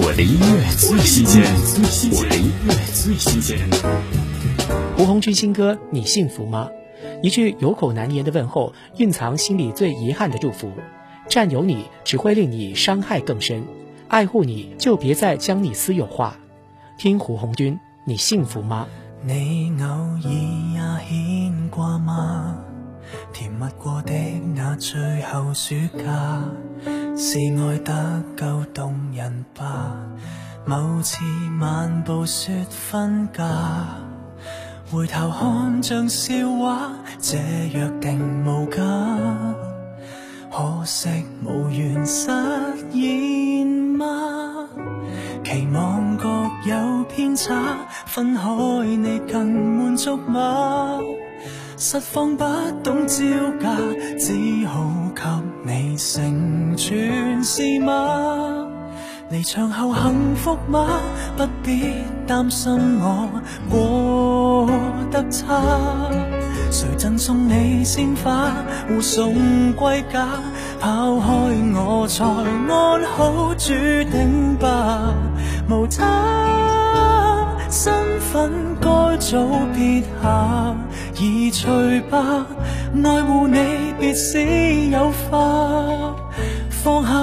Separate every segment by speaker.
Speaker 1: 我的音乐最新鲜，我的音乐最新鲜。
Speaker 2: 胡鸿钧新歌《你幸福吗》，一句有口难言的问候，蕴藏心里最遗憾的祝福。占有你只会令你伤害更深，爱护你就别再将你私有化。听胡鸿钧，你幸福吗？
Speaker 3: 你偶尔也牵挂吗？甜蜜过的那最后暑假，是爱得够动人吧？某次漫步说分家，回头看像笑话，这约定无假，可惜无缘实现吗？期望各有偏差，分开你更满足吗？实况不懂招架，只好给你成全是吗？离场后幸福吗？不必担心我过得差。谁赠送你鲜花，护送归家？抛开我才安好，注定吧，无他。身份该早撇下，移除吧。爱护你，别使有花。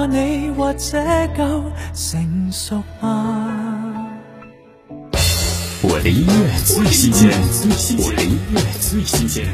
Speaker 3: 你，或者够成熟吗？
Speaker 1: 我的音乐最新鲜，我的音乐最新鲜。